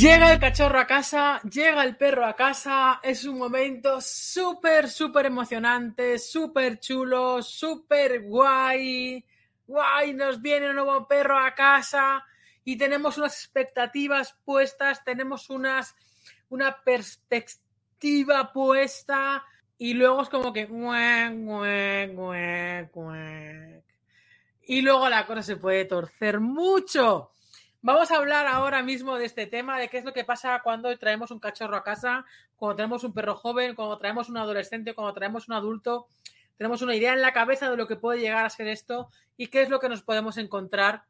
Llega el cachorro a casa, llega el perro a casa, es un momento súper, súper emocionante, súper chulo, súper guay. Guay, nos viene un nuevo perro a casa y tenemos unas expectativas puestas, tenemos unas, una perspectiva puesta y luego es como que... Y luego la cosa se puede torcer mucho. Vamos a hablar ahora mismo de este tema, de qué es lo que pasa cuando traemos un cachorro a casa, cuando tenemos un perro joven, cuando traemos un adolescente, cuando traemos un adulto. Tenemos una idea en la cabeza de lo que puede llegar a ser esto y qué es lo que nos podemos encontrar.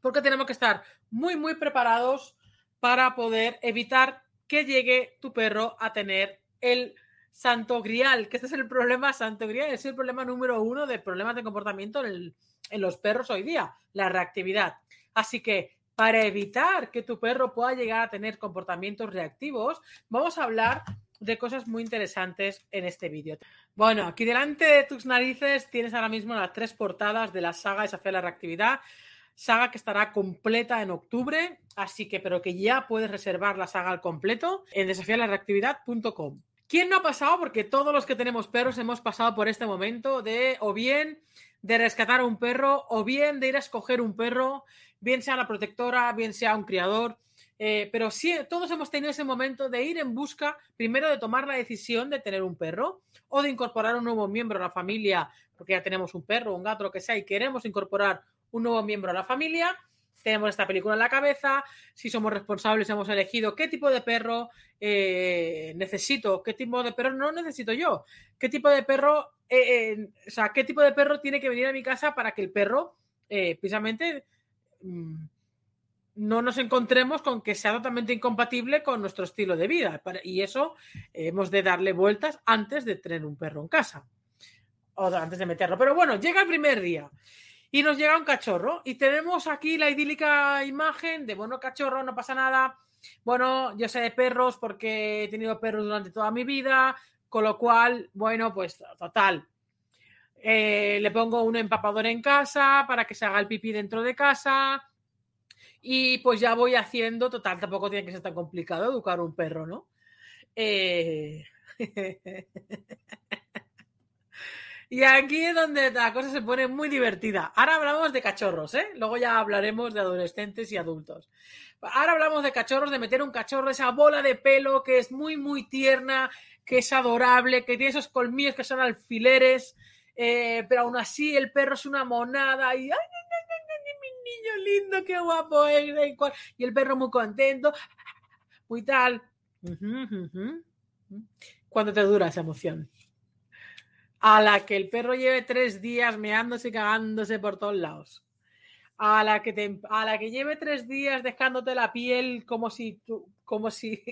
Porque tenemos que estar muy, muy preparados para poder evitar que llegue tu perro a tener el santo grial, que este es el problema santo grial, es el problema número uno de problemas de comportamiento en, los perros hoy día, la reactividad. Así que para evitar que tu perro pueda llegar a tener comportamientos reactivos, vamos a hablar de cosas muy interesantes en este vídeo. Bueno, aquí delante de tus narices tienes ahora mismo las tres portadas de la saga Desafía la Reactividad, saga que estará completa en octubre, así que pero que ya puedes reservar la saga al completo en desafialareactividad.com. ¿Quién no ha pasado? Porque todos los que tenemos perros hemos pasado por este momento de o bien de rescatar a un perro o bien de ir a escoger un perro bien sea la protectora, bien sea un criador. Eh, pero sí, todos hemos tenido ese momento de ir en busca, primero de tomar la decisión de tener un perro o de incorporar un nuevo miembro a la familia, porque ya tenemos un perro, un gato, lo que sea, y queremos incorporar un nuevo miembro a la familia. Tenemos esta película en la cabeza, si somos responsables hemos elegido qué tipo de perro eh, necesito, qué tipo de perro no necesito yo, qué tipo de perro, eh, o sea, qué tipo de perro tiene que venir a mi casa para que el perro precisamente Mm, no nos encontremos con que sea totalmente incompatible con nuestro estilo de vida. Y eso hemos de darle vueltas antes de tener un perro en casa. O antes de meterlo. Pero bueno, llega el primer día y nos llega un cachorro. Y tenemos aquí la idílica imagen de, bueno, cachorro, no pasa nada. Bueno, yo sé de perros porque he tenido perros durante toda mi vida. Con lo cual, bueno, pues total, eh, le pongo un empapador en casa para que se haga el pipí dentro de casa. Y pues ya voy haciendo, total, tampoco tiene que ser tan complicado educar un perro, ¿no? Eh, y aquí es donde la cosa se pone muy divertida. Ahora hablamos de cachorros, ¿eh? Luego ya hablaremos de adolescentes y adultos. Ahora hablamos de cachorros, de meter un cachorro, esa bola de pelo que es muy, muy tierna, que es adorable, que tiene esos colmillos que son alfileres, eh, pero aún así el perro es una monada y ¡ay, mi niño lindo, qué guapo es! Y el perro muy contento, muy tal. ¿Cuánto te dura esa emoción? A la que el perro lleve tres días meándose y cagándose por todos lados. A la que a la que lleve tres días dejándote la piel como si como si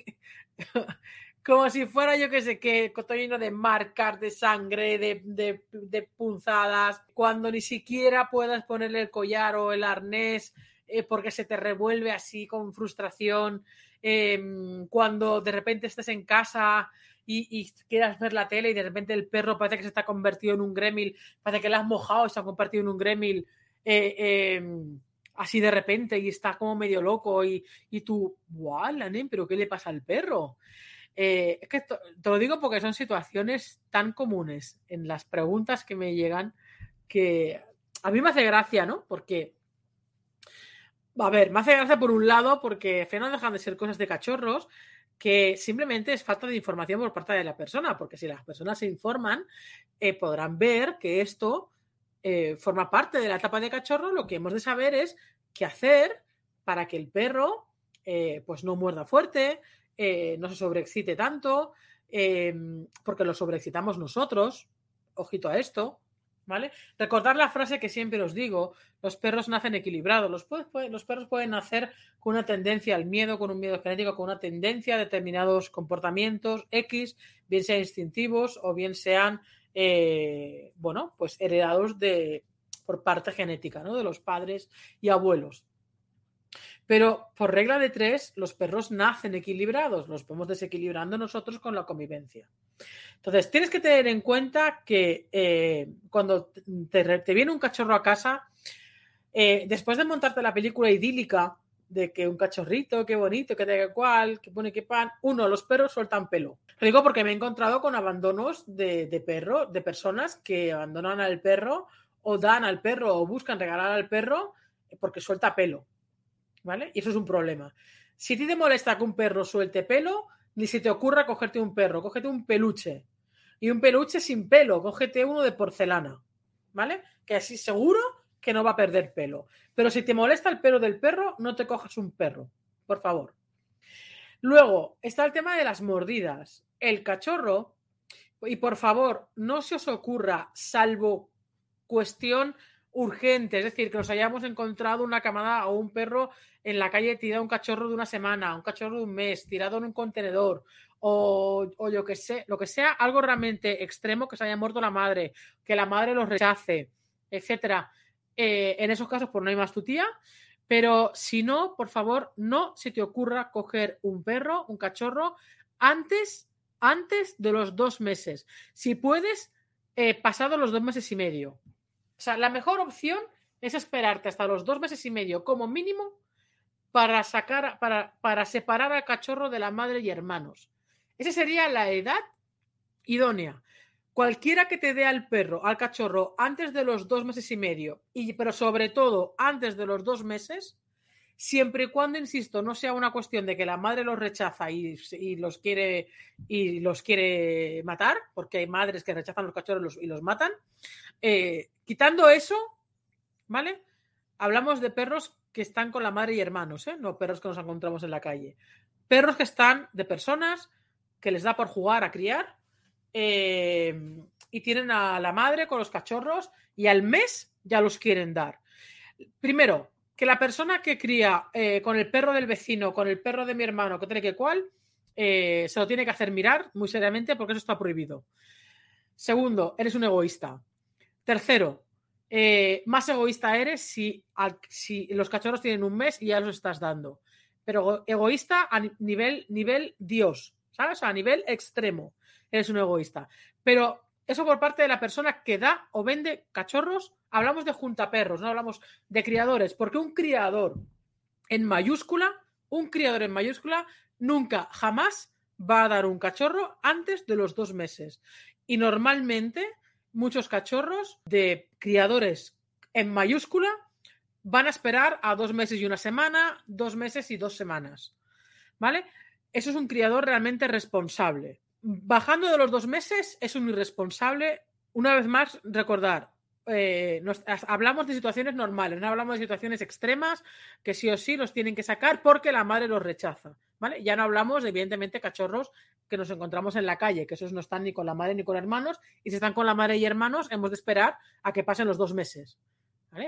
como si fuera yo que sé que todo lleno de marcas, de sangre, de, punzadas, cuando ni siquiera puedas ponerle el collar o el arnés eh, porque se te revuelve así con frustración, em, cuando de repente estés en casa y, quieras ver la tele y de repente el perro parece que se está convertido en un gremil, parece que le has mojado y se ha convertido en un gremil. Eh, em, así de repente y está como medio loco y, y tú, ¡guau, ¿Pero qué le pasa al perro? Eh, es que te lo digo porque son situaciones tan comunes en las preguntas que me llegan que a mí me hace gracia, ¿no? Porque, a ver, me hace gracia por un lado porque no dejan de ser cosas de cachorros que simplemente es falta de información por parte de la persona, porque si las personas se informan, eh, podrán ver que esto eh, forma parte de la etapa de cachorro, lo que hemos de saber es qué hacer para que el perro pues no muerda fuerte, eh, no se sobreexcite tanto, porque lo sobreexcitamos nosotros, ojito a esto, ¿vale? Recordar la frase que siempre os digo, los perros nacen equilibrados, los, perros pueden nacer con una tendencia al miedo, con un miedo genético, con una tendencia a determinados comportamientos X, bien sean instintivos o bien sean, eh, bueno, pues heredados de, por parte genética, ¿no? De los padres y abuelos. Pero por regla de tres, los perros nacen equilibrados, los podemos desequilibrando nosotros con la convivencia. Entonces, tienes que tener en cuenta que eh, cuando te, viene un cachorro a casa, eh, después de montarte la película idílica de que un cachorrito, qué bonito, que da cual, que pone que pan, uno, los perros sueltan pelo. Lo digo porque me he encontrado con abandonos de, de perro, de personas que abandonan al perro o dan al perro o buscan regalar al perro porque suelta pelo. ¿Vale? Y eso es un problema. Si a ti te molesta que un perro suelte pelo, ni se te ocurra cogerte un perro, cógete un peluche. Y un peluche sin pelo, cógete uno de porcelana. ¿Vale? Que así seguro que no va a perder pelo. Pero si te molesta el pelo del perro, no te cojas un perro, por favor. Luego está el tema de las mordidas. El cachorro, y por favor, no se os ocurra, salvo cuestión urgente, es decir, que nos hayamos encontrado una camada o un perro en la calle tirado un cachorro de una semana, un cachorro de un mes, tirado en un contenedor, o, o yo que sé, lo que sea, algo realmente extremo, que se haya muerto la madre, que la madre los rechace, etcétera. Eh, en esos casos, pues no hay más tu tía. Pero si no, por favor, no se te ocurra coger un perro, un cachorro, antes, antes de los dos meses. Si puedes, eh, pasado los dos meses y medio. O sea, la mejor opción es esperarte hasta los dos meses y medio como mínimo para sacar, para, para separar al cachorro de la madre y hermanos. Esa sería la edad idónea. Cualquiera que te dé al perro, al cachorro, antes de los dos meses y medio, y, pero sobre todo antes de los dos meses, siempre y cuando, insisto, no sea una cuestión de que la madre los rechaza y, los quiere y los quiere matar, porque hay madres que rechazan los cachorros y los matan. Eh, quitando eso, ¿vale? Hablamos de perros que están con la madre y hermanos, ¿eh? no perros que nos encontramos en la calle. Perros que están de personas que les da por jugar a criar eh, y tienen a la madre con los cachorros y al mes ya los quieren dar. Primero, que la persona que cría eh, con el perro del vecino, con el perro de mi hermano, que tiene que cual, eh, se lo tiene que hacer mirar muy seriamente porque eso está prohibido. Segundo, eres un egoísta. Tercero, más egoísta eres si, si, los cachorros tienen un mes y ya los estás dando. Pero egoísta a nivel, nivel Dios, ¿sabes? A nivel extremo eres un egoísta. Pero eso por parte de la persona que da o vende cachorros, hablamos de juntaperros, no hablamos de criadores, porque un criador en mayúscula, un criador en mayúscula, nunca, jamás va a dar un cachorro antes de los dos meses. Y normalmente muchos cachorros de criadores en mayúscula van a esperar a dos meses y una semana, dos meses y dos semanas. ¿Vale? Eso es un criador realmente responsable bajando de los dos meses es un irresponsable. Una vez más, recordar, eh, hablamos de situaciones normales, no hablamos de situaciones extremas que sí o sí los tienen que sacar porque la madre los rechaza. ¿vale? Ya no hablamos de, evidentemente, cachorros que nos encontramos en la calle, que esos no están ni con la madre ni con hermanos, y si están con la madre y hermanos, hemos de esperar a que pasen los dos meses.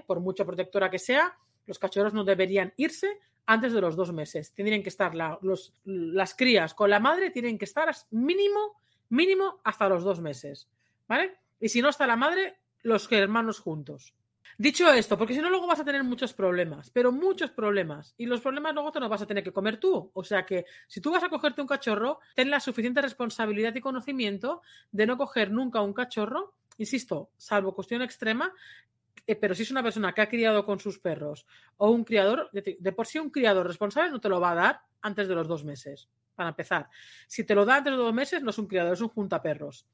Por mucho protectora que sea, los cachorros no deberían irse antes de los dos meses. Tendrían que estar las crías con la madre, tienen que estar mínimo, mínimo hasta los dos meses. ¿Vale? Y si no está la madre, los hermanos juntos. Dicho esto, porque si no, luego vas a tener muchos problemas, pero muchos problemas. Y los problemas luego te los vas a tener que comer tú. O sea que si tú vas a cogerte un cachorro, ten la suficiente responsabilidad y conocimiento de no coger nunca un cachorro, insisto, salvo cuestión extrema, eh, pero si es una persona que ha criado con sus perros o un criador, de, por sí un criador responsable no te lo va a dar antes de los dos meses, para empezar. Si te lo da antes de los dos meses, no es un criador, es un juntaperros.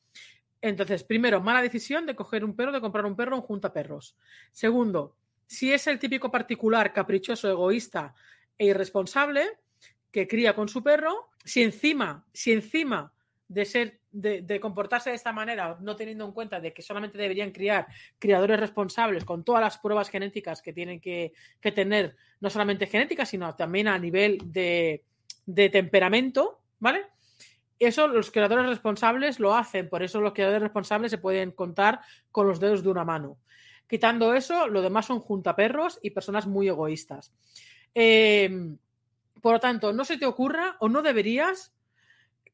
Entonces, primero, mala decisión de coger un perro, de comprar un perro, un juntaperros. Segundo, si es el típico particular, caprichoso, egoísta e irresponsable que cría con su perro, si encima, si encima de ser de, comportarse de esta manera, no teniendo en cuenta de que solamente deberían criar criadores responsables con todas las pruebas genéticas que tienen que, tener, no solamente genéticas, sino también a nivel de, temperamento, ¿vale? Eso los criadores responsables lo hacen, por eso los criadores responsables se pueden contar con los dedos de una mano. Quitando eso, lo demás son juntaperros y personas muy egoístas. Eh, por lo tanto, no se te ocurra o no deberías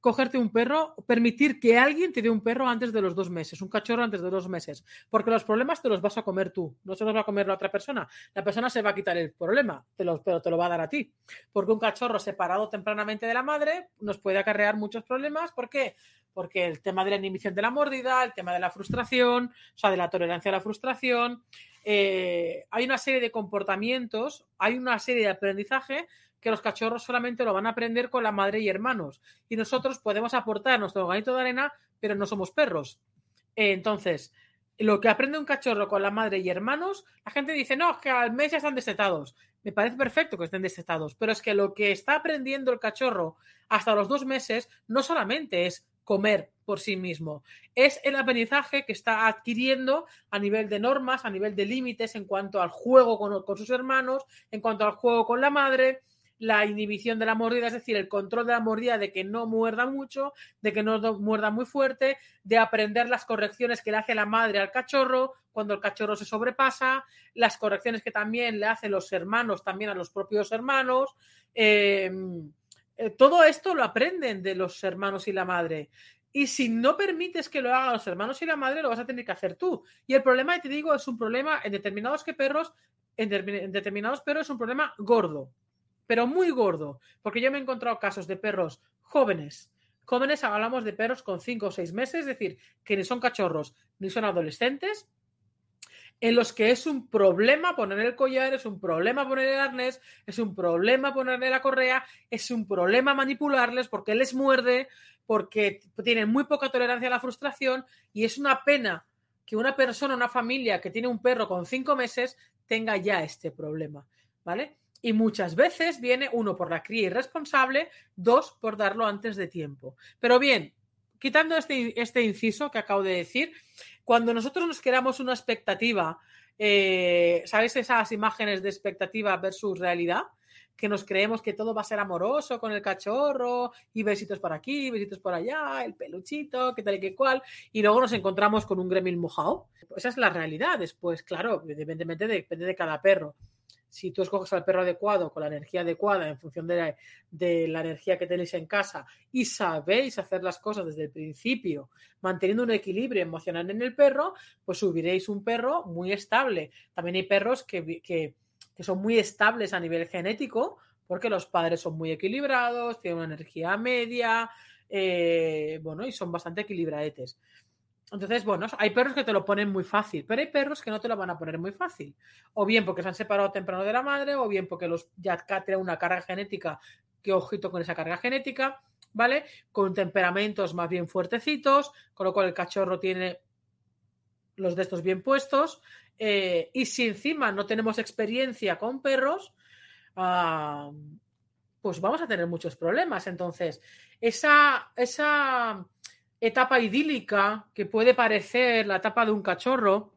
cogerte un perro, permitir que alguien te dé un perro antes de los dos meses, un cachorro antes de dos meses, porque los problemas te los vas a comer tú, no se los va a comer la otra persona. La persona se va a quitar el problema, te pero te lo va a dar a ti, porque un cachorro separado tempranamente de la madre nos puede acarrear muchos problemas. ¿Por qué? Porque el tema de la inhibición de la mordida, el tema de la frustración, o sea, de la tolerancia a la frustración, eh, hay una serie de comportamientos, hay una serie de aprendizaje que los cachorros solamente lo van a aprender con la madre y hermanos. Y nosotros podemos aportar nuestro granito de arena, pero no somos perros. entonces, lo que aprende un cachorro con la madre y hermanos, la gente dice, no, es que al mes ya están desetados. Me parece perfecto que estén desetados, pero es que lo que está aprendiendo el cachorro hasta los dos meses no solamente es comer por sí mismo. Es el aprendizaje que está adquiriendo a nivel de normas, a nivel de límites en cuanto al juego con, con, sus hermanos, en cuanto al juego con la madre, la inhibición de la mordida, es decir, el control de la mordida de que no muerda mucho, de que no muerda muy fuerte, de aprender las correcciones que le hace la madre al cachorro cuando el cachorro se sobrepasa, las correcciones que también le hacen los hermanos también a los propios hermanos. Em, eh, todo esto lo aprenden de los hermanos y la madre. Y si no permites que lo hagan los hermanos y la madre, lo vas a tener que hacer tú. Y el problema, te digo, es un problema en determinados que perros, en, en determinados perros es un problema gordo pero muy gordo, porque yo me he encontrado casos de perros jóvenes. Jóvenes, hablamos de perros con 5 o 6 meses, es decir, que ni son cachorros ni son adolescentes, en los que es un problema poner el collar, es un problema poner el arnés, es un problema ponerle la correa, es un problema manipularles porque les muerde, porque tienen muy poca tolerancia a la frustración y es una pena que una persona, una familia que tiene un perro con cinco meses tenga ya este problema, ¿vale? Y muchas veces viene uno por la cría irresponsable, dos por darlo antes de tiempo. Pero bien, quitando este, este inciso que acabo de decir, cuando nosotros nos queramos una expectativa, eh, ¿sabes esas imágenes de expectativa versus realidad? que nos creemos que todo va a ser amoroso con el cachorro y besitos por aquí, besitos por allá, el peluchito, que tal y que cual, y luego nos encontramos con un gremlin mojado. Esa es la realidad. Después, claro, evidentemente depende de cada perro si tú escoges al perro adecuado, con la energía adecuada, en función de la, energía que tenéis en casa, y sabéis hacer las cosas desde el principio, manteniendo un equilibrio emocional en el perro, pues subiréis un perro muy estable. También hay perros que, que, son muy estables a nivel genético, porque los padres son muy equilibrados, tienen una energía media, eh, bueno, y son bastante equilibradetes. Entonces, bueno, hay perros que te lo ponen muy fácil, pero hay perros que no te lo van a poner muy fácil. O bien porque se han separado temprano de la madre, o bien porque los ya tienen una carga genética, que ojito con esa carga genética, ¿vale? Con temperamentos más bien fuertecitos, con lo cual el cachorro tiene los de estos bien puestos. Eh, y si encima no tenemos experiencia con perros, ah, pues vamos a tener muchos problemas. Entonces, esa, esa etapa idílica que puede parecer la etapa de un cachorro,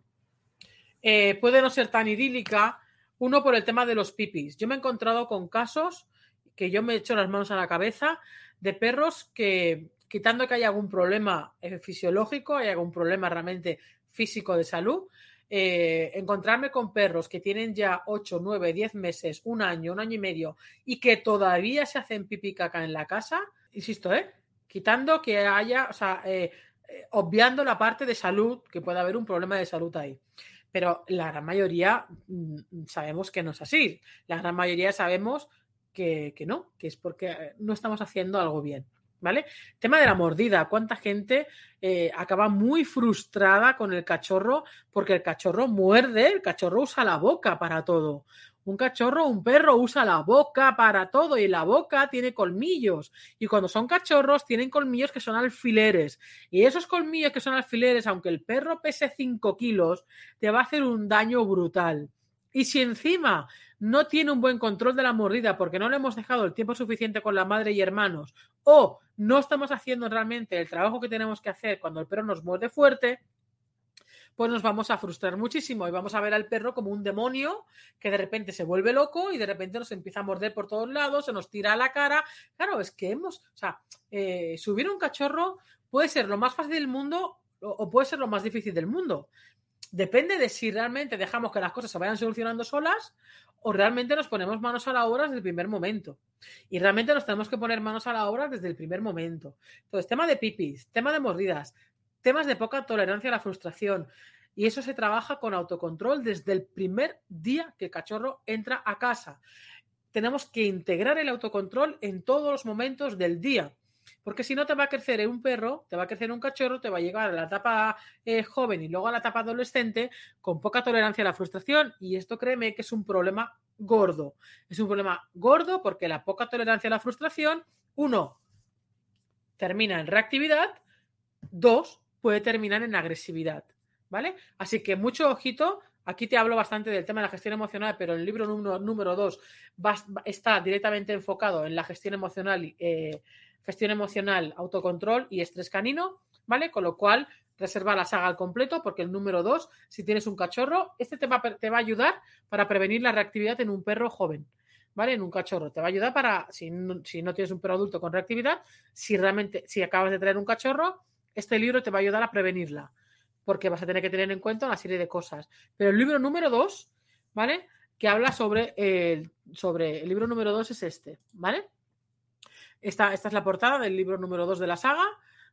eh, puede no ser tan idílica, uno por el tema de los pipis. Yo me he encontrado con casos que yo me he hecho las manos a la cabeza de perros que, quitando que haya algún problema eh, fisiológico, hay algún problema realmente físico de salud, eh, encontrarme con perros que tienen ya 8, 9, 10 meses, un año, un año y medio y que todavía se hacen pipí caca en la casa, insisto, ¿eh? Quitando que haya, o sea, eh, eh, obviando la parte de salud, que puede haber un problema de salud ahí. Pero la gran mayoría mm, sabemos que no es así. La gran mayoría sabemos que, no, que es porque no estamos haciendo algo bien. ¿Vale? Tema de la mordida. ¿Cuánta gente eh, acaba muy frustrada con el cachorro porque el cachorro muerde, el cachorro usa la boca para todo. Un cachorro, un perro usa la boca para todo y la boca tiene colmillos. Y cuando son cachorros tienen colmillos que son alfileres. Y esos colmillos que son alfileres, aunque el perro pese 5 kilos, te va a hacer un daño brutal. Y si encima no tiene un buen control de la mordida porque no le hemos dejado el tiempo suficiente con la madre y hermanos o no estamos haciendo realmente el trabajo que tenemos que hacer cuando el perro nos muerde fuerte, pues nos vamos a frustrar muchísimo y vamos a ver al perro como un demonio que de repente se vuelve loco y de repente nos empieza a morder por todos lados, se nos tira a la cara. Claro, es que hemos, o sea, eh, subir un cachorro puede ser lo más fácil del mundo o puede ser lo más difícil del mundo. depende de si realmente dejamos que las cosas se vayan solucionando solas o realmente nos ponemos manos a la obra desde el primer momento. Y realmente nos tenemos que poner manos a la obra desde el primer momento. Entonces, tema de pipis, tema de mordidas, temas de poca tolerancia a la frustración. Y eso se trabaja con autocontrol desde el primer día que el cachorro entra a casa. Tenemos que integrar el autocontrol en todos los momentos del día. Porque si no te va a crecer un perro, te va a crecer un cachorro, te va a llegar a la etapa eh, joven y luego a la etapa adolescente con poca tolerancia a la frustración. Y esto créeme que es un problema gordo. Es un problema gordo porque la poca tolerancia a la frustración, uno, termina en reactividad, dos, puede terminar en agresividad. ¿Vale? Así que mucho ojito. Aquí te hablo bastante del tema de la gestión emocional, pero el libro número, número dos está directamente enfocado en la gestión emocional eh, gestión emocional, autocontrol y estrés canino, ¿vale? Con lo cual, reserva la saga al completo porque el número dos, si tienes un cachorro, este te va, te va a ayudar para prevenir la reactividad en un perro joven. ¿vale? En un cachorro. Te va a ayudar para, si no, si no, tienes un perro adulto con reactividad, si realmente, si acabas de traer un cachorro, este libro te va a ayudar a prevenirla, porque vas a tener que tener en cuenta una serie de cosas. Pero el libro número dos, ¿vale? Que habla sobre el, sobre, el libro número dos es este, ¿vale? Esta, esta es la portada del libro número 2 de la saga,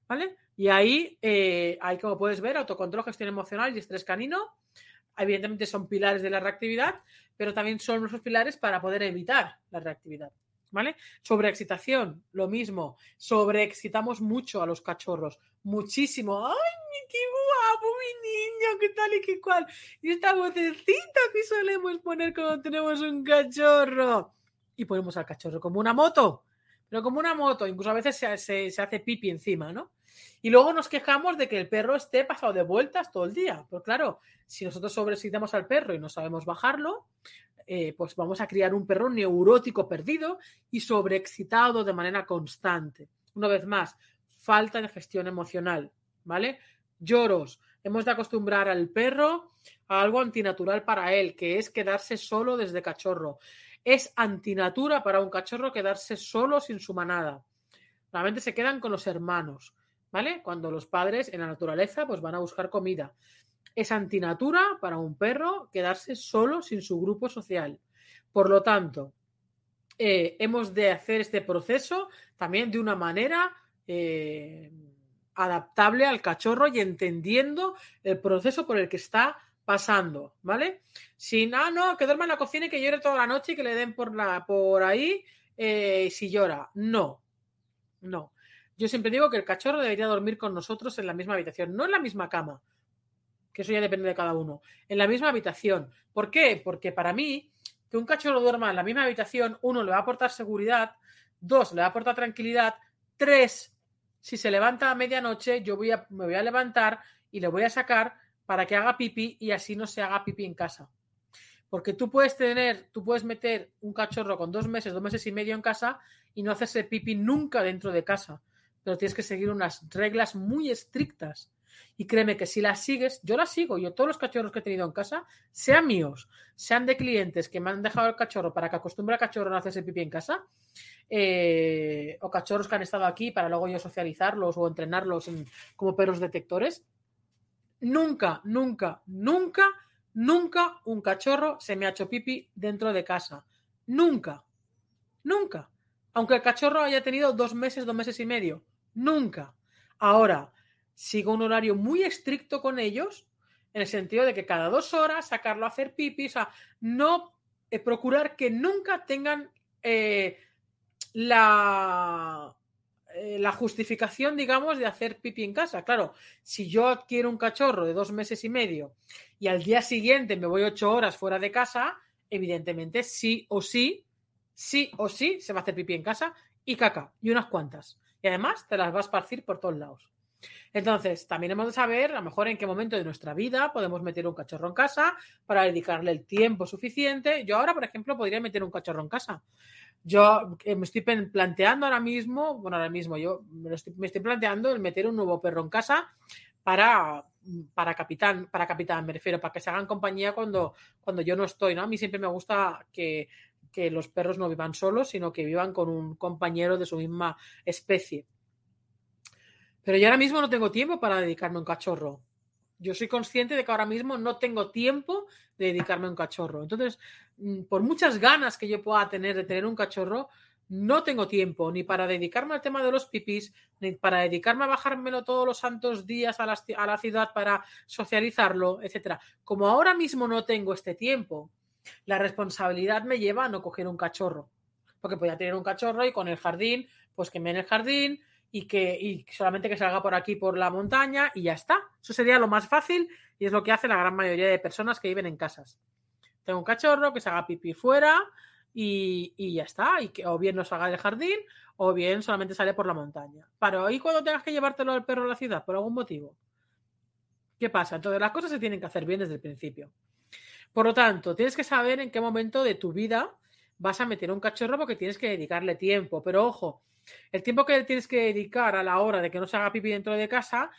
¿vale? Y ahí, eh, como puedes ver, autocontrol, gestión emocional y estrés canino. Evidentemente son pilares de la reactividad, pero también son nuestros pilares para poder evitar la reactividad. ¿Vale? Sobreexcitación, lo mismo. Sobreexcitamos mucho a los cachorros. Muchísimo. ¡Ay, qué guapo, mi niño! ¿Qué tal y qué cual? Y esta vocecita que solemos poner cuando tenemos un cachorro. Y ponemos al cachorro como una moto pero como una moto, incluso a veces se, hace pipi encima, ¿no? Y luego nos quejamos de que el perro esté pasado de vueltas todo el día. Pues claro, si nosotros sobreexcitamos al perro y no sabemos bajarlo, eh, pues vamos a criar un perro neurótico perdido y sobreexcitado de manera constante. Una vez más, falta de gestión emocional, ¿vale? Lloros. Hemos de acostumbrar al perro a algo antinatural para él, que es quedarse solo desde cachorro. Es antinatura para un cachorro quedarse solo sin su manada. Normalmente se quedan con los hermanos, ¿vale? Cuando los padres en la naturaleza pues van a buscar comida. Es antinatura para un perro quedarse solo sin su grupo social. Por lo tanto, eh, hemos de hacer este proceso también de una manera eh, adaptable al cachorro y entendiendo el proceso por el que está pasando, ¿vale? Sin, ah, no, que duerma en la cocina y que llore toda la noche y que le den por, la, por ahí eh, si llora. No, no. Yo siempre digo que el cachorro debería dormir con nosotros en la misma habitación, no en la misma cama, que eso ya depende de cada uno, en la misma habitación. ¿Por qué? Porque para mí, que un cachorro duerma en la misma habitación, uno, le va a aportar seguridad, dos, le va a aportar tranquilidad, tres, si se levanta a medianoche, yo voy a, me voy a levantar y le voy a sacar para que haga pipí y así no se haga pipí en casa. Porque tú puedes tener, tú puedes meter un cachorro con dos meses, dos meses y medio en casa y no hacerse pipí nunca dentro de casa. Pero tienes que seguir unas reglas muy estrictas. Y créeme que si las sigues, yo las sigo, yo todos los cachorros que he tenido en casa, sean míos, sean de clientes que me han dejado el cachorro para que acostumbre al cachorro a hacerse pipí en casa, eh, o cachorros que han estado aquí para luego yo socializarlos o entrenarlos como perros detectores, Nunca, nunca, nunca, nunca un cachorro se me ha hecho pipi dentro de casa. Nunca. Nunca. Aunque el cachorro haya tenido dos meses, dos meses y medio. Nunca. Ahora, sigo un horario muy estricto con ellos, en el sentido de que cada dos horas sacarlo a hacer pipi, o sea, no eh, procurar que nunca tengan eh, la eh, la justificación, digamos, de hacer pipí en casa. Claro, si yo adquiero un cachorro de dos meses y medio y al día siguiente me voy ocho horas fuera de casa, evidentemente sí o sí, sí o sí se va a hacer pipí en casa y caca, y unas cuantas. Y además te las vas a esparcir por todos lados. Entonces, también hemos de saber a lo mejor en qué momento de nuestra vida podemos meter un cachorro en casa para dedicarle el tiempo suficiente. Yo ahora, por ejemplo, podría meter un cachorro en casa. Yo eh, me estoy planteando ahora mismo, bueno, ahora mismo yo me estoy, planteando el meter un nuevo perro en casa para, para capitán, para capitán, me refiero, para que se hagan compañía cuando, cuando yo no estoy, ¿no? A mí siempre me gusta que, que los perros no vivan solos, sino que vivan con un compañero de su misma especie. Pero yo ahora mismo no tengo tiempo para dedicarme a un cachorro. yo soy consciente de que ahora mismo no tengo tiempo de dedicarme a un cachorro. Entonces, mm, por muchas ganas que yo pueda tener de tener un cachorro, no tengo tiempo ni para dedicarme al tema de los pipis, ni para dedicarme a bajármelo todos los santos días a la, ciudad para socializarlo, etcétera. Como ahora mismo no tengo este tiempo, la responsabilidad me lleva a no coger un cachorro. Porque podía tener un cachorro y con el jardín, pues que me en el jardín y que y solamente que salga por aquí por la montaña y ya está. Eso sería lo más fácil y es lo que hace la gran mayoría de personas que viven en casas. Tengo un cachorro que se haga pipí fuera, y, ya está. Y que o bien no salga del jardín o bien solamente sale por la montaña. Pero ahí cuando tengas que llevártelo al perro a la ciudad por algún motivo. ¿Qué pasa? Entonces las cosas se tienen que hacer bien desde el principio. Por lo tanto, tienes que saber en qué momento de tu vida vas a meter un cachorro porque tienes que dedicarle tiempo. Pero ojo, el tiempo que tienes que dedicar a la hora de que no se haga pipí dentro de casa,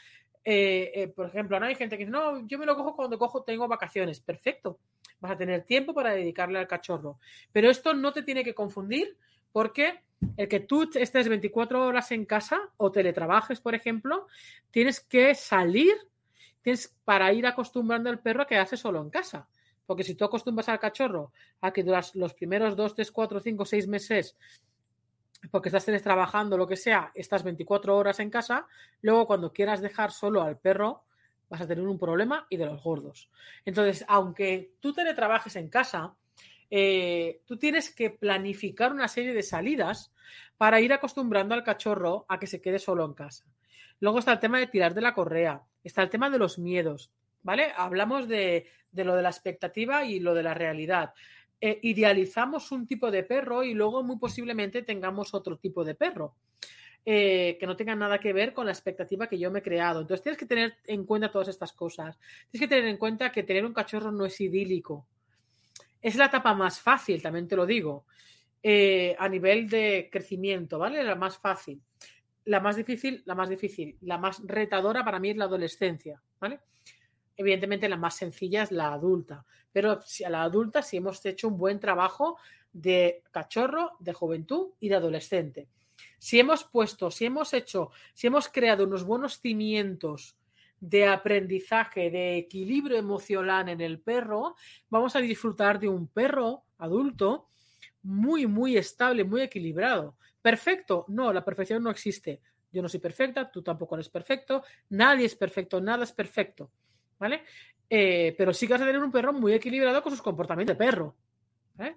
eh, eh, por ejemplo, no hay gente que dice, no, yo me lo cojo cuando cojo, tengo vacaciones. Perfecto vas a tener tiempo para dedicarle al cachorro. Pero esto no te tiene que confundir porque el que tú estés 24 horas en casa o teletrabajes, por ejemplo, tienes que salir tienes para ir acostumbrando al perro a quedarse solo en casa. Porque si tú acostumbras al cachorro a que duras los primeros 2, 3, 4, 5, 6 meses, porque estás trabajando, lo que sea, estás 24 horas en casa, luego cuando quieras dejar solo al perro, vas a tener un problema y de los gordos. Entonces, aunque tú teletrabajes en casa, eh, tú tienes que planificar una serie de salidas para ir acostumbrando al cachorro a que se quede solo en casa. Luego está el tema de tirar de la correa, está el tema de los miedos, ¿vale? Hablamos de, lo de la expectativa y lo de la realidad. Eh, idealizamos un tipo de perro y luego muy posiblemente tengamos otro tipo de perro. Eh, que no tengan nada que ver con la expectativa que yo me he creado. Entonces tienes que tener en cuenta todas estas cosas. Tienes que tener en cuenta que tener un cachorro no es idílico. Es la etapa más fácil, también te lo digo, eh, a nivel de crecimiento, ¿vale? La más fácil. La más difícil, la más difícil, la más retadora para mí es la adolescencia, ¿vale? Evidentemente la más sencilla es la adulta, pero a la adulta si hemos hecho un buen trabajo de cachorro, de juventud y de adolescente si hemos puesto, si hemos hecho, si hemos creado unos buenos cimientos de aprendizaje, de equilibrio emocional en el perro, vamos a disfrutar de un perro adulto muy, muy estable, muy equilibrado. ¿Perfecto? No, la perfección no existe. Yo no soy perfecta, tú tampoco eres perfecto, nadie es perfecto, nada es perfecto. ¿Vale? Eh, pero sí que vas a tener un perro muy equilibrado con sus comportamientos de perro. ¿eh?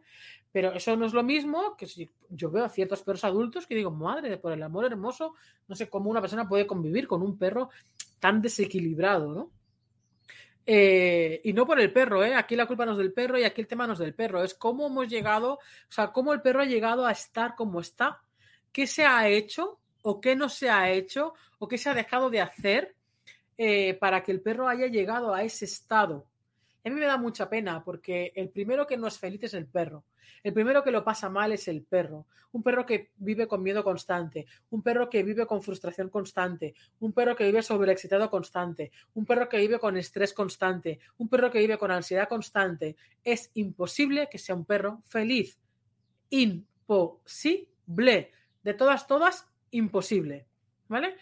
Pero eso no es lo mismo que si yo veo a ciertos perros adultos que digo, madre, por el amor hermoso, no sé cómo una persona puede convivir con un perro tan desequilibrado, ¿no? Eh, y no por el perro, ¿eh? Aquí la culpa no es del perro y aquí el tema no es del perro, es cómo hemos llegado, o sea, cómo el perro ha llegado a estar como está, qué se ha hecho o qué no se ha hecho o qué se ha dejado de hacer eh, para que el perro haya llegado a ese estado. A mí me da mucha pena porque el primero que no es feliz es el perro. El primero que lo pasa mal es el perro. Un perro que vive con miedo constante, un perro que vive con frustración constante, un perro que vive sobreexcitado constante, un perro que vive con estrés constante, un perro que vive con ansiedad constante. Es imposible que sea un perro feliz. Imposible. De todas, todas, imposible. ¿Vale?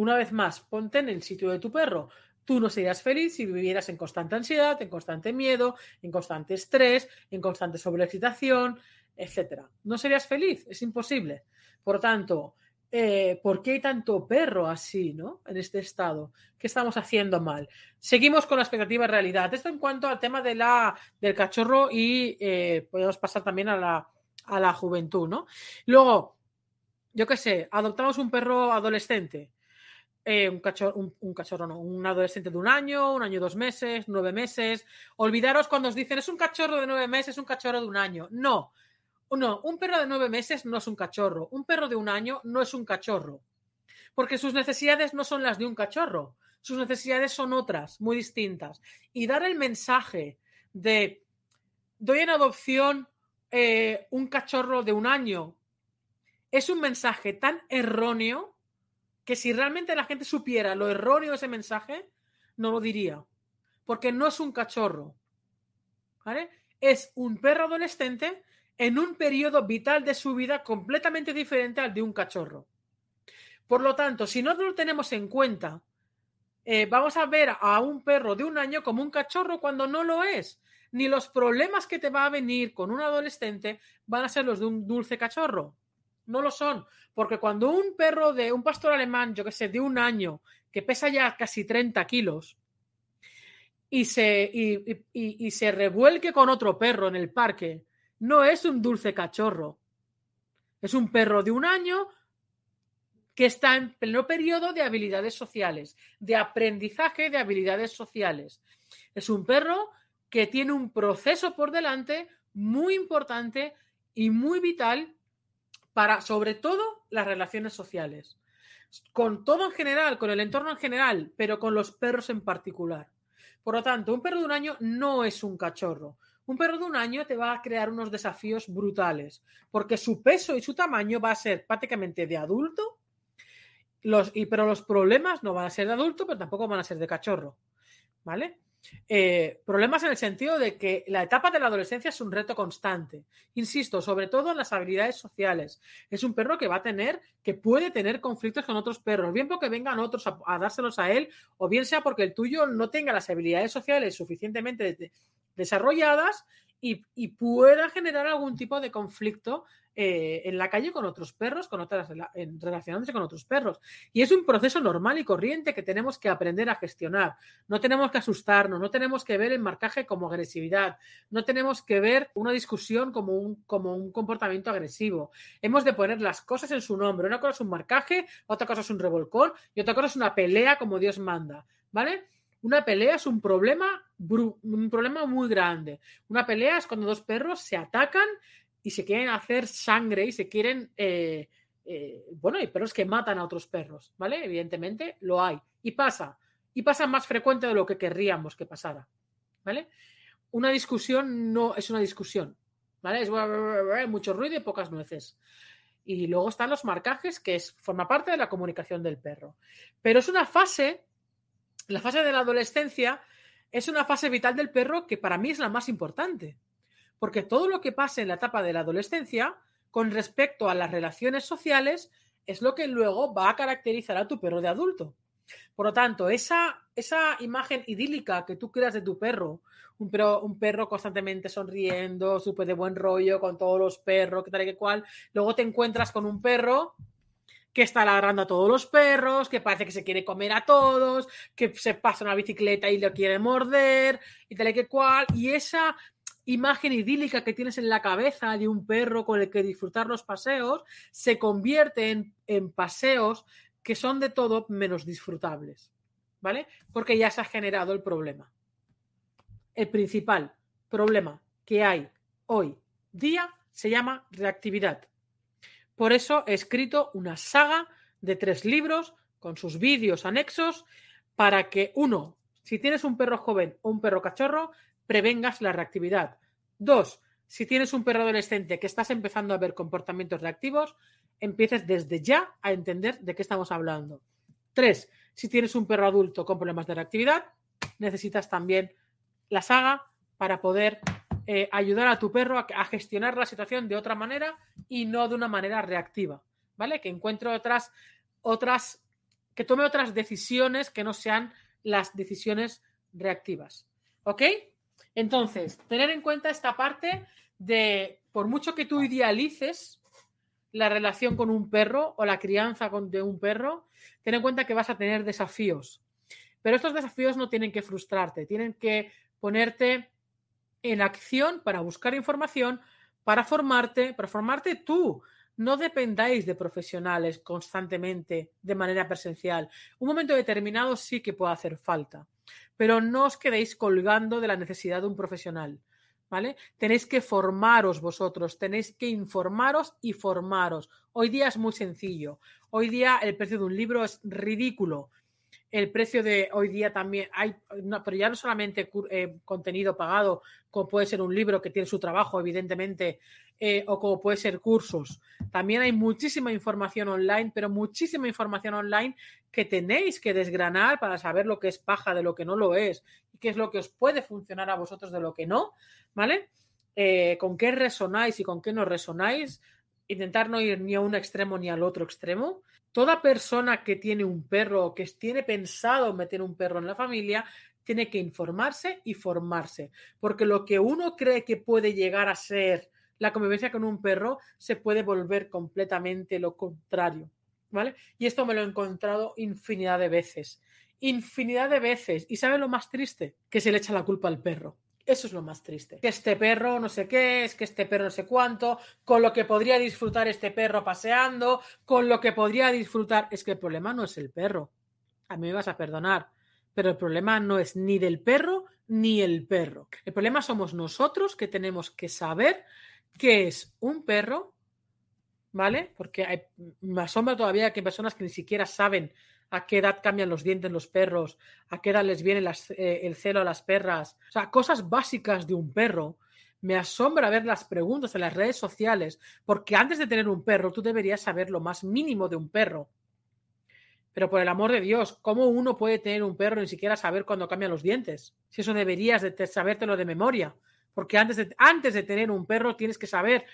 Una vez más, ponte en el sitio de tu perro. Tú no serías feliz si vivieras en constante ansiedad, en constante miedo, en constante estrés, en constante sobreexcitación, etc. No serías feliz, es imposible. Por tanto, eh, ¿por qué hay tanto perro así, ¿no? En este estado. ¿Qué estamos haciendo mal? Seguimos con la expectativa de realidad. Esto en cuanto al tema de la, del cachorro y eh, podemos pasar también a la, a la juventud, ¿no? Luego, yo qué sé, adoptamos un perro adolescente. Eh, un, cachorro, un, cachorro, no, un adolescente de un año, un año, dos meses, nueve meses. Olvidaros cuando os dicen es un cachorro de nueve meses, un cachorro de un año. No, no, un perro de nueve meses no es un cachorro. Un perro de un año no es un cachorro. Porque sus necesidades no son las de un cachorro. Sus necesidades son otras, muy distintas. Y dar el mensaje de doy en adopción eh, un cachorro de un año es un mensaje tan erróneo que si realmente la gente supiera lo erróneo de ese mensaje, no lo diría. Porque no es un cachorro. ¿Vale? Es un perro adolescente en un periodo vital de su vida completamente diferente al de un cachorro. Por lo tanto, si no lo tenemos en cuenta, eh, vamos a ver a un perro de un año como un cachorro cuando no lo es. Ni los problemas que te va a venir con un adolescente van a ser los de un dulce cachorro. No lo son. Porque cuando un perro de un pastor alemán, yo que sé, de un año, que pesa ya casi 30 kilos, y se, y se revuelque con otro perro en el parque, no es un dulce cachorro. Es un perro de un año que está en pleno periodo de habilidades sociales, de aprendizaje de habilidades sociales. Es un perro que tiene un proceso por delante muy importante y muy vital para, sobre todo, las relaciones sociales. Con todo en general, con el entorno en general, pero con los perros en particular. Por lo tanto, un perro de un año no es un cachorro. Un perro de un año te va a crear unos desafíos brutales, porque su peso y su tamaño va a ser prácticamente de adulto los, y, pero los problemas no van a ser de adulto, pero tampoco van a ser de cachorro. ¿Vale? Eh, problemas en el sentido de que la etapa de la adolescencia es un reto constante. Insisto, sobre todo en las habilidades sociales. Es un perro que va a tener, que puede tener conflictos con otros perros, bien porque vengan otros a, dárselos a él, o bien sea porque el tuyo no tenga las habilidades sociales suficientemente desarrolladas y, pueda generar algún tipo de conflicto eh, en la calle con otros perros, con otras, relacionándose con otros perros. Y es un proceso normal y corriente que tenemos que aprender a gestionar. No tenemos que asustarnos, no tenemos que ver el marcaje como agresividad, no tenemos que ver una discusión como un, como un comportamiento agresivo. Hemos de poner las cosas en su nombre. Una cosa es un marcaje, otra cosa es un revolcón y otra cosa es una pelea como Dios manda. ¿Vale? Una pelea es un problema, un problema muy grande. Una pelea es cuando dos perros se atacan y se quieren hacer sangre y se quieren... Eh, eh, bueno, hay perros que matan a otros perros, ¿vale? Evidentemente lo hay. Y pasa. Y pasa más frecuente de lo que querríamos que pasara, ¿vale? Una discusión no es una discusión, ¿vale? Es mucho ruido y pocas nueces. Y luego están los marcajes, que es, forma parte de la comunicación del perro. Pero es una fase la fase de la adolescencia es una fase vital del perro que para mí es la más importante, porque todo lo que pase en la etapa de la adolescencia con respecto a las relaciones sociales es lo que luego va a caracterizar a tu perro de adulto. Por lo tanto, esa, esa imagen idílica que tú creas de tu perro, un perro, un perro constantemente sonriendo, súper de buen rollo con todos los perros, que tal y que cual, luego te encuentras con un perro que está ladrando a todos los perros, que parece que se quiere comer a todos, que se pasa una bicicleta y lo quiere morder, y tal y que cual, y esa imagen idílica que tienes en la cabeza de un perro con el que disfrutar los paseos se convierte en, en paseos que son de todo menos disfrutables, ¿vale? Porque ya se ha generado el problema. El principal problema que hay hoy día se llama reactividad. Por eso he escrito una saga de tres libros con sus vídeos anexos para que, uno, si tienes un perro joven o un perro cachorro, prevengas la reactividad. Dos, si tienes un perro adolescente que estás empezando a ver comportamientos reactivos, empieces desde ya a entender de qué estamos hablando. Tres, si tienes un perro adulto con problemas de reactividad, necesitas también la saga para poder eh, ayudar a tu perro a, gestionar la situación de otra manera y no de una manera reactiva, ¿vale? Que encuentre otras, otras, que tome otras decisiones que no sean las decisiones reactivas, ¿ok? Entonces, tener en cuenta esta parte de, por mucho que tú idealices la relación con un perro o la crianza de un perro, ten en cuenta que vas a tener desafíos. Pero estos desafíos no tienen que frustrarte, tienen que ponerte en acción para buscar información, para formarte, para formarte tú. No dependáis de profesionales constantemente de manera presencial. Un momento determinado sí que puede hacer falta, pero no os quedéis colgando de la necesidad de un profesional. ¿Vale? Tenéis que formaros vosotros, tenéis que informaros y formaros. Hoy día es muy sencillo. Hoy día el precio de un libro es ridículo el precio de hoy día también hay, pero ya no solamente eh, contenido pagado, como puede ser un libro que tiene su trabajo, evidentemente, eh, o como puede ser cursos. También hay muchísima información online, pero muchísima información online que tenéis que desgranar para saber lo que es paja de lo que no lo es y qué es lo que os puede funcionar a vosotros de lo que no, ¿vale? Eh, con qué resonáis y con qué no resonáis intentar no ir ni a un extremo ni al otro extremo. Toda persona que tiene un perro o que tiene pensado meter un perro en la familia tiene que informarse y formarse, porque lo que uno cree que puede llegar a ser la convivencia con un perro se puede volver completamente lo contrario, ¿vale? Y esto me lo he encontrado infinidad de veces, infinidad de veces. ¿Y sabe lo más triste? Que se le echa la culpa al perro. Eso es lo más triste. Que este perro no sé qué, es que este perro no sé cuánto, con lo que podría disfrutar este perro paseando, con lo que podría disfrutar. Es que el problema no es el perro. A mí me vas a perdonar, pero el problema no es ni del perro ni el perro. El problema somos nosotros que tenemos que saber qué es un perro, ¿vale? Porque hay, me asombra todavía que hay personas que ni siquiera saben a qué edad cambian los dientes los perros, a qué edad les viene eh, el celo a las perras. O sea, cosas básicas de un perro. Me asombra ver las preguntas en las redes sociales, porque antes de tener un perro tú deberías saber lo más mínimo de un perro. Pero por el amor de Dios, ¿cómo uno puede tener un perro ni siquiera saber cuándo cambian los dientes? Si eso deberías de sabértelo de memoria. Porque antes antes de tener un perro tienes que saber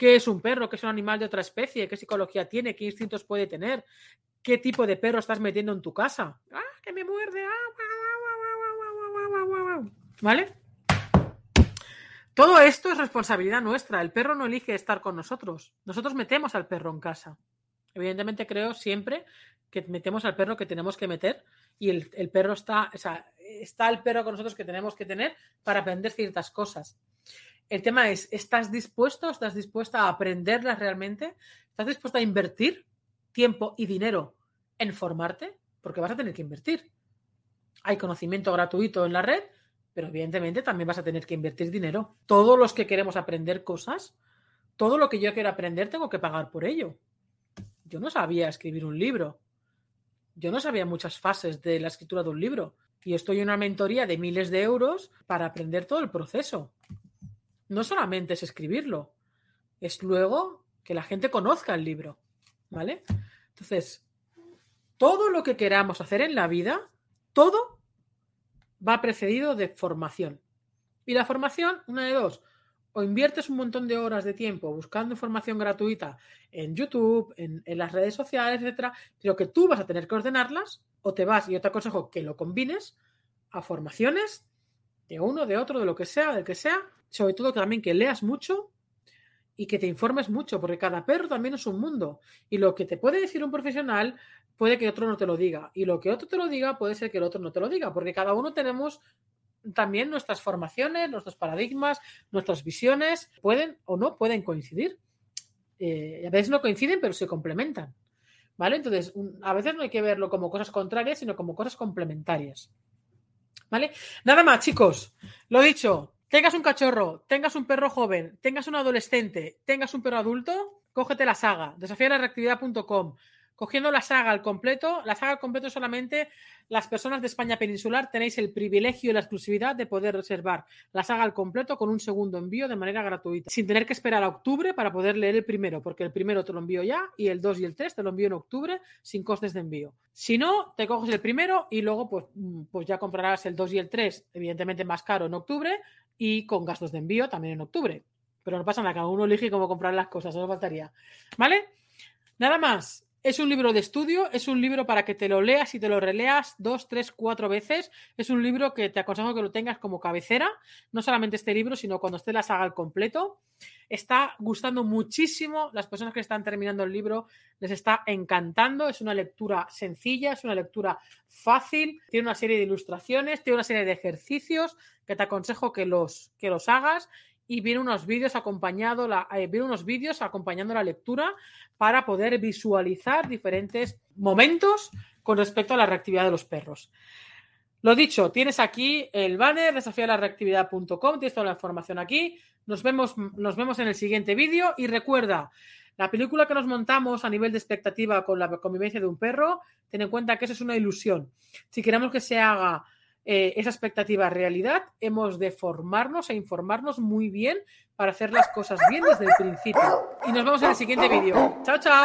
qué es un perro, qué es un animal de otra especie, qué psicología tiene, qué instintos puede tener, qué tipo de perro estás metiendo en tu casa. ¡Ah, que me muerde! ¿Vale? Todo esto es responsabilidad nuestra. El perro no elige estar con nosotros. Nosotros metemos al perro en casa. Evidentemente creo siempre que metemos al perro que tenemos que meter y el, perro está, o sea, está el perro con nosotros que tenemos que tener para aprender ciertas cosas. El tema es, ¿estás dispuesto, estás dispuesta a aprenderlas realmente? ¿Estás dispuesta a invertir tiempo y dinero en formarte? Porque vas a tener que invertir. Hay conocimiento gratuito en la red, pero evidentemente también vas a tener que invertir dinero. Todos los que queremos aprender cosas, todo lo que yo quiero aprender tengo que pagar por ello. Yo no sabía escribir un libro. Yo no sabía muchas fases de la escritura de un libro. Y estoy en una mentoría de miles de euros para aprender todo el proceso no solamente es escribirlo, es luego que la gente conozca el libro, ¿vale? Entonces, todo lo que queramos hacer en la vida, todo va precedido de formación. Y la formación, una de dos, o inviertes un montón de horas de tiempo buscando información gratuita en YouTube, en, las redes sociales, etcétera, pero que tú vas a tener que ordenarlas, o te vas, y yo te aconsejo que lo combines a formaciones de uno, de otro, de lo que sea, del que sea, sobre todo también que leas mucho y que te informes mucho, porque cada perro también es un mundo. Y lo que te puede decir un profesional puede que otro no te lo diga. Y lo que otro te lo diga puede ser que el otro no te lo diga, porque cada uno tenemos también nuestras formaciones, nuestros paradigmas, nuestras visiones, pueden o no pueden coincidir. Eh, a veces no coinciden, pero se complementan. ¿Vale? Entonces, a veces no hay que verlo como cosas contrarias, sino como cosas complementarias. ¿Vale? Nada más, chicos. Lo dicho, tengas un cachorro, tengas un perro joven, tengas un adolescente, tengas un perro adulto, cógete la saga, reactividad.com. Cogiendo la saga al completo, la saga al completo solamente las personas de España peninsular tenéis el privilegio y la exclusividad de poder reservar la saga al completo con un segundo envío de manera gratuita, sin tener que esperar a octubre para poder leer el primero, porque el primero te lo envío ya y el 2 y el 3 te lo envío en octubre sin costes de envío. Si no, te coges el primero y luego pues, mm, pues ya comprarás el 2 y el 3, evidentemente más caro en octubre y con gastos de envío también en octubre. Pero no pasa nada, cada uno elige cómo comprar las cosas, eso faltaría. ¿Vale? Nada más. Es un libro de estudio, es un libro para que te lo leas y te lo releas dos, tres, cuatro veces. Es un libro que te aconsejo que lo tengas como cabecera, no solamente este libro, sino cuando esté la saga al completo. Está gustando muchísimo, las personas que están terminando el libro les está encantando, es una lectura sencilla, es una lectura fácil, tiene una serie de ilustraciones, tiene una serie de ejercicios que te aconsejo que los, que los hagas y viene unos vídeos la, eh, viene unos vídeos acompañando la lectura para poder visualizar diferentes momentos con respecto a la reactividad de los perros. Lo dicho, tienes aquí el banner desafialarreactividad.com, tienes toda la información aquí. Nos vemos, nos vemos en el siguiente vídeo y recuerda, la película que nos montamos a nivel de expectativa con la convivencia de un perro, ten en cuenta que eso es una ilusión. Si queremos que se haga eh, esa expectativa realidad, hemos de formarnos e informarnos muy bien para hacer las cosas bien desde el principio. Y nos vemos en el siguiente vídeo. Chao, chao.